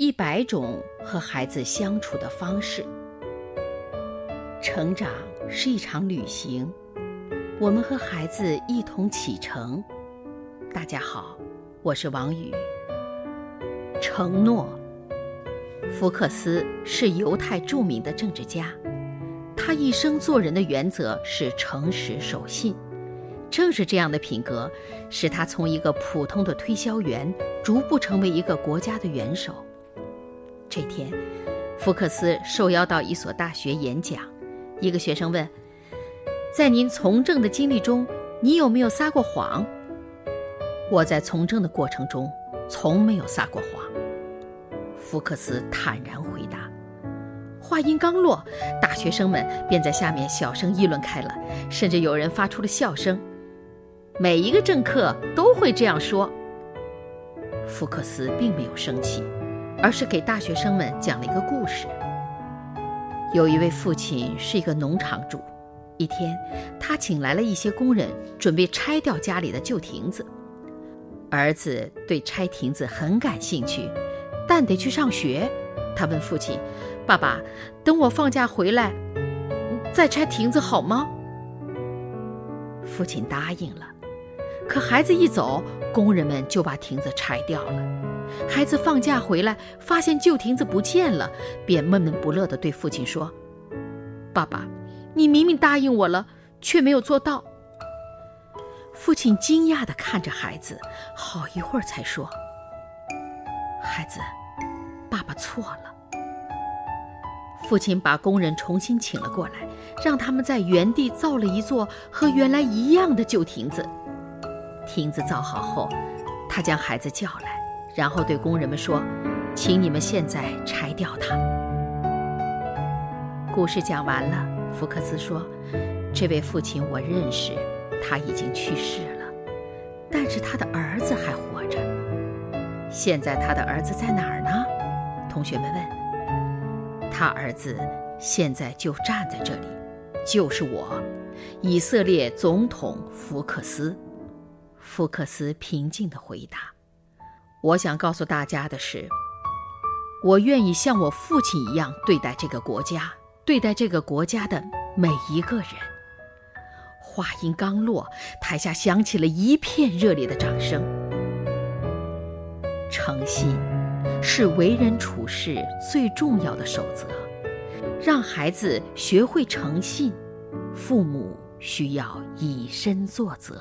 一百种和孩子相处的方式。成长是一场旅行，我们和孩子一同启程。大家好，我是王宇。承诺。福克斯是犹太著名的政治家，他一生做人的原则是诚实守信。正是这样的品格，使他从一个普通的推销员逐步成为一个国家的元首。这天，福克斯受邀到一所大学演讲。一个学生问：“在您从政的经历中，你有没有撒过谎？”“我在从政的过程中，从没有撒过谎。”福克斯坦然回答。话音刚落，大学生们便在下面小声议论开了，甚至有人发出了笑声。每一个政客都会这样说。福克斯并没有生气，而是给大学生们讲了一个故事。有一位父亲是一个农场主，一天，他请来了一些工人，准备拆掉家里的旧亭子。儿子对拆亭子很感兴趣，但得去上学。他问父亲：“爸爸，等我放假回来，再拆亭子好吗？”父亲答应了。可孩子一走，工人们就把亭子拆掉了。孩子放假回来，发现旧亭子不见了，便闷闷不乐地对父亲说：“爸爸，你明明答应我了，却没有做到。”父亲惊讶地看着孩子，好一会儿才说：“孩子，爸爸错了。”父亲把工人重新请了过来，让他们在原地造了一座和原来一样的旧亭子。亭子造好后，他将孩子叫来，然后对工人们说：“请你们现在拆掉它。”故事讲完了，福克斯说：“这位父亲我认识，他已经去世了，但是他的儿子还活着。现在他的儿子在哪儿呢？”同学们问。他儿子现在就站在这里，就是我，以色列总统福克斯。福克斯平静地回答：“我想告诉大家的是，我愿意像我父亲一样对待这个国家，对待这个国家的每一个人。”话音刚落，台下响起了一片热烈的掌声。诚信是为人处事最重要的守则，让孩子学会诚信，父母需要以身作则。